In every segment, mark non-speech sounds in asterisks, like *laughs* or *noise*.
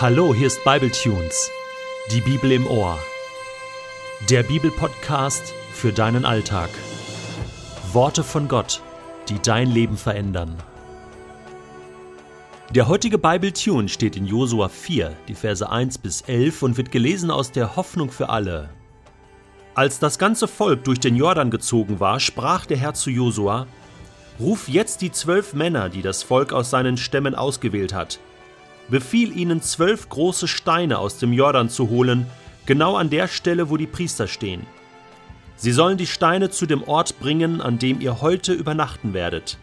Hallo, hier ist Bibletunes, die Bibel im Ohr. Der Bibelpodcast für deinen Alltag. Worte von Gott, die dein Leben verändern. Der heutige Bibletune steht in Josua 4, die Verse 1 bis 11 und wird gelesen aus der Hoffnung für alle. Als das ganze Volk durch den Jordan gezogen war, sprach der Herr zu Josua: Ruf jetzt die zwölf Männer, die das Volk aus seinen Stämmen ausgewählt hat befiel ihnen zwölf große Steine aus dem Jordan zu holen, genau an der Stelle, wo die Priester stehen. Sie sollen die Steine zu dem Ort bringen, an dem ihr heute übernachten werdet.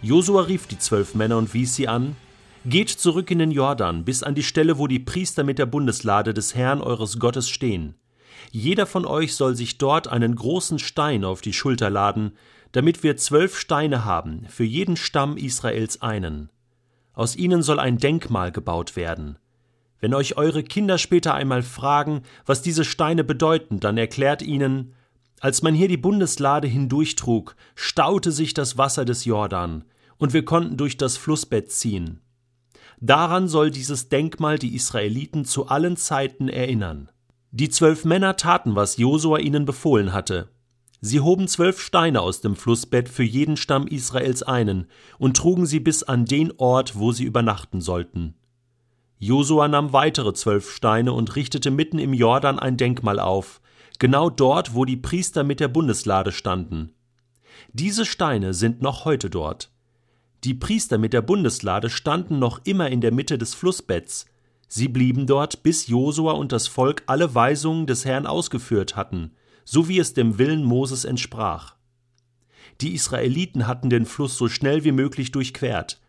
Josua rief die zwölf Männer und wies sie an, Geht zurück in den Jordan, bis an die Stelle, wo die Priester mit der Bundeslade des Herrn eures Gottes stehen. Jeder von euch soll sich dort einen großen Stein auf die Schulter laden, damit wir zwölf Steine haben, für jeden Stamm Israels einen. Aus ihnen soll ein Denkmal gebaut werden. Wenn euch eure Kinder später einmal fragen, was diese Steine bedeuten, dann erklärt ihnen, als man hier die Bundeslade hindurchtrug, staute sich das Wasser des Jordan, und wir konnten durch das Flussbett ziehen. Daran soll dieses Denkmal die Israeliten zu allen Zeiten erinnern. Die zwölf Männer taten, was Josua ihnen befohlen hatte. Sie hoben zwölf Steine aus dem Flussbett für jeden Stamm Israels einen und trugen sie bis an den Ort, wo sie übernachten sollten. Josua nahm weitere zwölf Steine und richtete mitten im Jordan ein Denkmal auf, genau dort, wo die Priester mit der Bundeslade standen. Diese Steine sind noch heute dort. Die Priester mit der Bundeslade standen noch immer in der Mitte des Flussbetts. Sie blieben dort, bis Josua und das Volk alle Weisungen des Herrn ausgeführt hatten, so wie es dem Willen Moses entsprach. Die Israeliten hatten den Fluss so schnell wie möglich durchquert.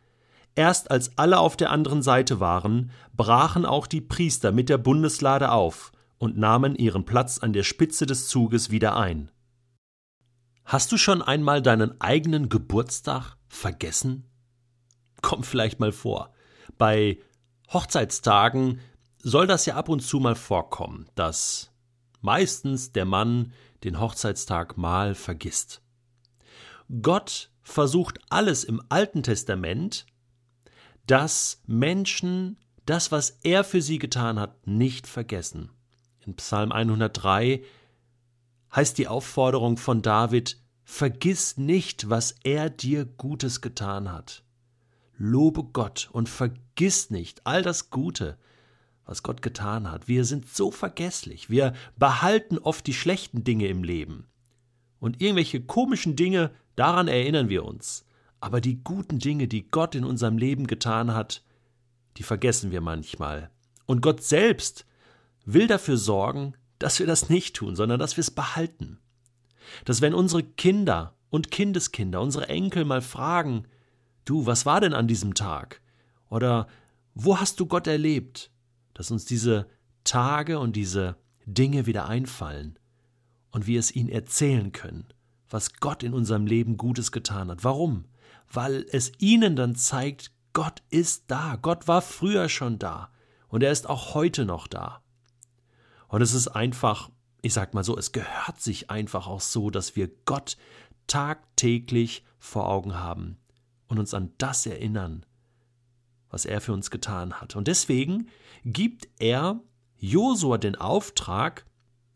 Erst als alle auf der anderen Seite waren, brachen auch die Priester mit der Bundeslade auf und nahmen ihren Platz an der Spitze des Zuges wieder ein. Hast du schon einmal deinen eigenen Geburtstag vergessen? Kommt vielleicht mal vor. Bei Hochzeitstagen soll das ja ab und zu mal vorkommen, dass meistens der Mann den Hochzeitstag mal vergisst. Gott versucht alles im Alten Testament, dass Menschen das, was er für sie getan hat, nicht vergessen. In Psalm 103 heißt die Aufforderung von David, Vergiss nicht, was er dir Gutes getan hat. Lobe Gott und vergiss nicht all das Gute, was Gott getan hat. Wir sind so vergesslich. Wir behalten oft die schlechten Dinge im Leben. Und irgendwelche komischen Dinge, daran erinnern wir uns. Aber die guten Dinge, die Gott in unserem Leben getan hat, die vergessen wir manchmal. Und Gott selbst will dafür sorgen, dass wir das nicht tun, sondern dass wir es behalten. Dass wenn unsere Kinder und Kindeskinder, unsere Enkel mal fragen, du, was war denn an diesem Tag? Oder wo hast du Gott erlebt? Dass uns diese Tage und diese Dinge wieder einfallen und wir es ihnen erzählen können, was Gott in unserem Leben Gutes getan hat. Warum? Weil es ihnen dann zeigt, Gott ist da, Gott war früher schon da und er ist auch heute noch da. Und es ist einfach, ich sag mal so, es gehört sich einfach auch so, dass wir Gott tagtäglich vor Augen haben und uns an das erinnern, was er für uns getan hat. Und deswegen gibt er Josua den Auftrag,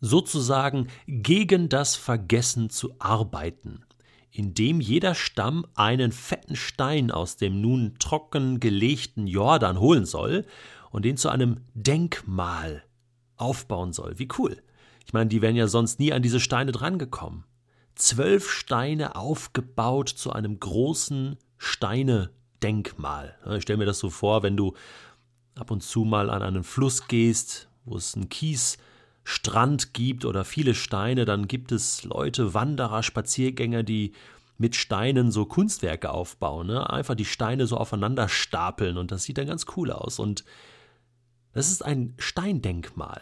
sozusagen gegen das Vergessen zu arbeiten, indem jeder Stamm einen fetten Stein aus dem nun trocken gelegten Jordan holen soll und den zu einem Denkmal aufbauen soll. Wie cool. Ich meine, die wären ja sonst nie an diese Steine drangekommen. Zwölf Steine aufgebaut zu einem großen Steine Denkmal. Ich stelle mir das so vor, wenn du ab und zu mal an einen Fluss gehst, wo es einen Kiesstrand gibt oder viele Steine, dann gibt es Leute, Wanderer, Spaziergänger, die mit Steinen so Kunstwerke aufbauen. Ne? Einfach die Steine so aufeinander stapeln und das sieht dann ganz cool aus. Und das ist ein Steindenkmal.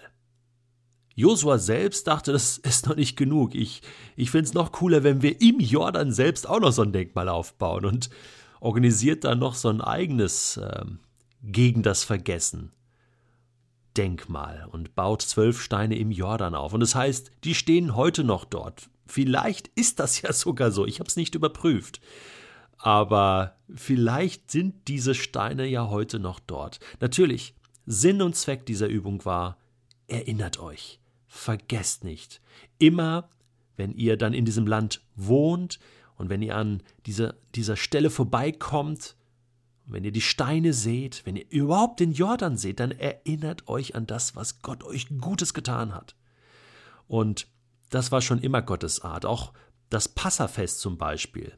Josua selbst dachte, das *laughs* ist noch nicht genug. Ich, ich finde es noch cooler, wenn wir im Jordan selbst auch noch so ein Denkmal aufbauen. Und organisiert dann noch so ein eigenes äh, gegen das Vergessen Denkmal und baut zwölf Steine im Jordan auf. Und es das heißt, die stehen heute noch dort. Vielleicht ist das *laughs* ja sogar so. Ich habe es nicht überprüft. Aber vielleicht sind diese Steine ja heute noch dort. Natürlich, Sinn und Zweck dieser Übung war, erinnert euch, vergesst nicht, immer wenn ihr dann in diesem Land wohnt und wenn ihr an dieser, dieser Stelle vorbeikommt, wenn ihr die Steine seht, wenn ihr überhaupt den Jordan seht, dann erinnert euch an das, was Gott euch Gutes getan hat. Und das war schon immer Gottes Art. Auch das Passafest zum Beispiel,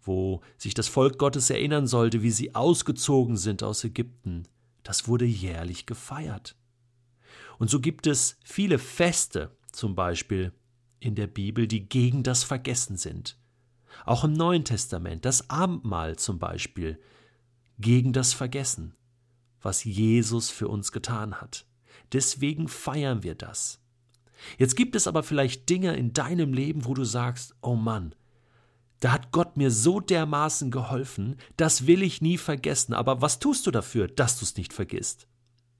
wo sich das Volk Gottes erinnern sollte, wie sie ausgezogen sind aus Ägypten, das wurde jährlich gefeiert. Und so gibt es viele Feste, zum Beispiel in der Bibel, die gegen das Vergessen sind. Auch im Neuen Testament, das Abendmahl zum Beispiel, gegen das Vergessen, was Jesus für uns getan hat. Deswegen feiern wir das. Jetzt gibt es aber vielleicht Dinge in deinem Leben, wo du sagst, oh Mann, da hat Gott mir so dermaßen geholfen, das will ich nie vergessen. Aber was tust du dafür, dass du es nicht vergisst?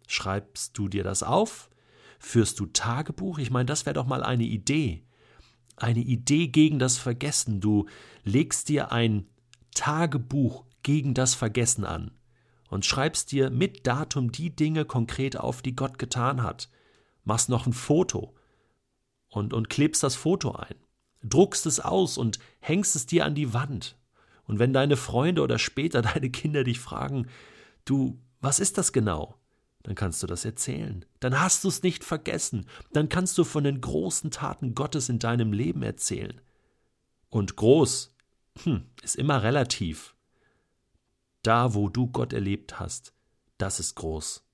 Schreibst du dir das auf? Führst du Tagebuch? Ich meine, das wäre doch mal eine Idee. Eine Idee gegen das Vergessen. Du legst dir ein Tagebuch gegen das Vergessen an und schreibst dir mit Datum die Dinge konkret auf, die Gott getan hat. Machst noch ein Foto und, und klebst das Foto ein. Druckst es aus und hängst es dir an die Wand. Und wenn deine Freunde oder später *laughs* deine Kinder dich fragen, du, was ist das genau? Dann kannst du das erzählen. Dann hast du es nicht vergessen. Dann kannst du von den großen Taten Gottes in deinem Leben erzählen. Und groß hm, ist immer relativ. Da, wo du Gott erlebt hast, das ist groß.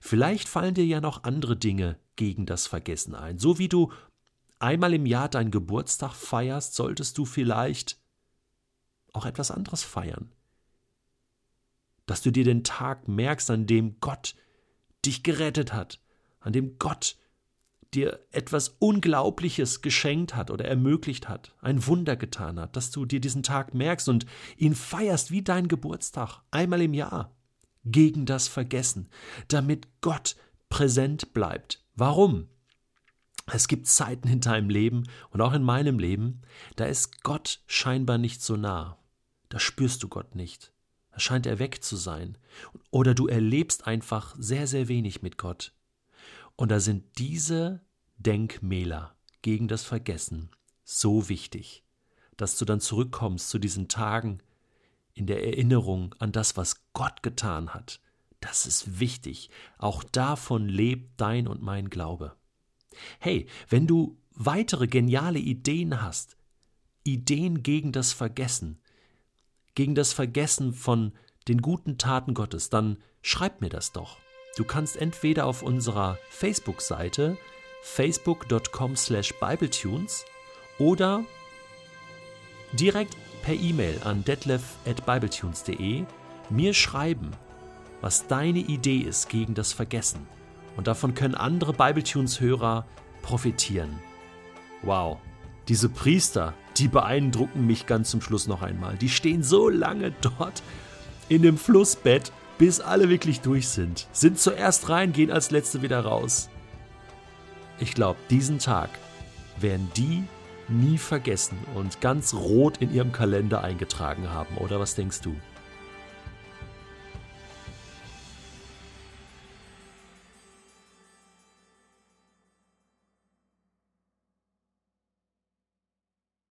Vielleicht fallen dir ja noch andere Dinge gegen das Vergessen ein. So wie du einmal im Jahr deinen Geburtstag feierst, solltest du vielleicht auch etwas anderes feiern. Dass du dir den Tag merkst, an dem Gott dich gerettet hat, an dem Gott dir etwas Unglaubliches geschenkt hat oder ermöglicht hat, ein Wunder getan hat, dass du dir diesen Tag merkst und ihn feierst wie dein Geburtstag, einmal im Jahr, gegen das Vergessen, damit Gott präsent bleibt. Warum? Es gibt Zeiten in deinem Leben und auch in meinem Leben, da ist Gott scheinbar nicht so nah. Da spürst du Gott nicht. Scheint er weg zu sein. Oder du erlebst einfach sehr, sehr wenig mit Gott. Und da sind diese Denkmäler gegen das Vergessen so wichtig, dass du dann zurückkommst zu diesen Tagen in der Erinnerung an das, was Gott getan hat. Das ist wichtig. Auch davon lebt dein und mein Glaube. Hey, wenn du weitere geniale Ideen hast, Ideen gegen das Vergessen, gegen das Vergessen von den guten Taten Gottes, dann schreib mir das doch. Du kannst entweder auf unserer Facebook-Seite facebook.com slash bibletunes oder direkt per E-Mail an detlef at bibletunes.de mir schreiben, was deine Idee ist gegen das Vergessen. Und davon können andere Bibletunes-Hörer profitieren. Wow, diese Priester, die beeindrucken mich ganz zum Schluss noch einmal. Die stehen so lange dort in dem Flussbett bis alle wirklich durch sind. Sind zuerst rein, gehen als Letzte wieder raus. Ich glaube, diesen Tag werden die nie vergessen und ganz rot in ihrem Kalender eingetragen haben, oder was denkst du?